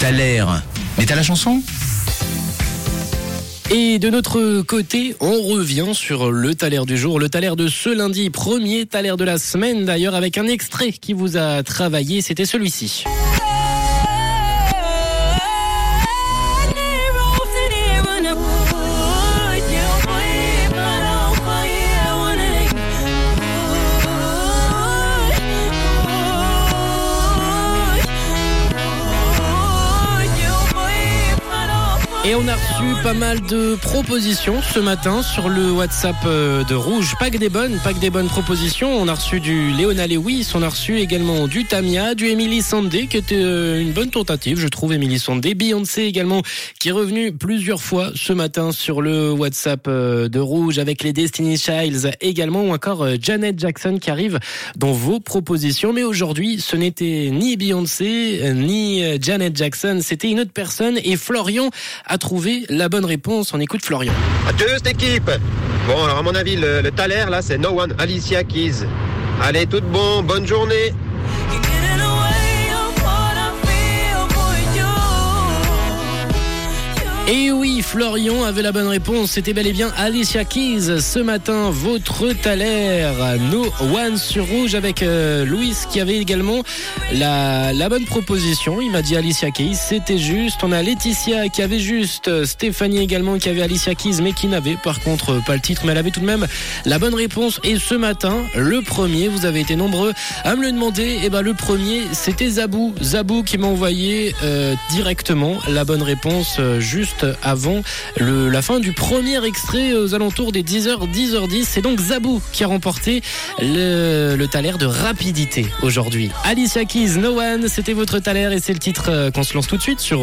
T'as l'air. Mais t'as la chanson? Et de notre côté, on revient sur le taler du jour, le taler de ce lundi, premier taler de la semaine d'ailleurs, avec un extrait qui vous a travaillé, c'était celui-ci. Et on a reçu pas mal de propositions ce matin sur le WhatsApp euh, de Rouge. Pas que des bonnes, pas que des bonnes propositions. On a reçu du Léona Lewis, on a reçu également du Tamia, du Emily Sandé, qui était euh, une bonne tentative, je trouve, Emily Sandé. Beyoncé également, qui est revenu plusieurs fois ce matin sur le WhatsApp euh, de Rouge avec les Destiny Childs également, ou encore Janet Jackson qui arrive dans vos propositions. Mais aujourd'hui, ce n'était ni Beyoncé, ni Janet Jackson, c'était une autre personne. Et Florian trouvé la bonne réponse. On écoute Florian. Adieu cette équipe Bon, alors à mon avis, le, le taler, là, c'est No One Alicia Keys. Allez, tout bon, bonne journée Et oui, Florian avait la bonne réponse. C'était bel et bien Alicia Keys. Ce matin, votre taler, No One sur Rouge avec euh, Louis qui avait également la, bonne proposition. Il m'a dit Alicia Keys. C'était juste. On a Laetitia qui avait juste. Stéphanie également qui avait Alicia Keys mais qui n'avait par contre pas le titre. Mais elle avait tout de même la bonne réponse. Et ce matin, le premier, vous avez été nombreux à me le demander. Et ben le premier, c'était Zabou. Zabou qui m'a envoyé euh, directement la bonne réponse euh, juste avant la fin du premier extrait aux alentours des 10h, 10h10. C'est donc Zabou qui a remporté le, le taler de rapidité aujourd'hui. Alicia Keys, No One, c'était votre taler et c'est le titre euh, qu'on se lance tout de suite sur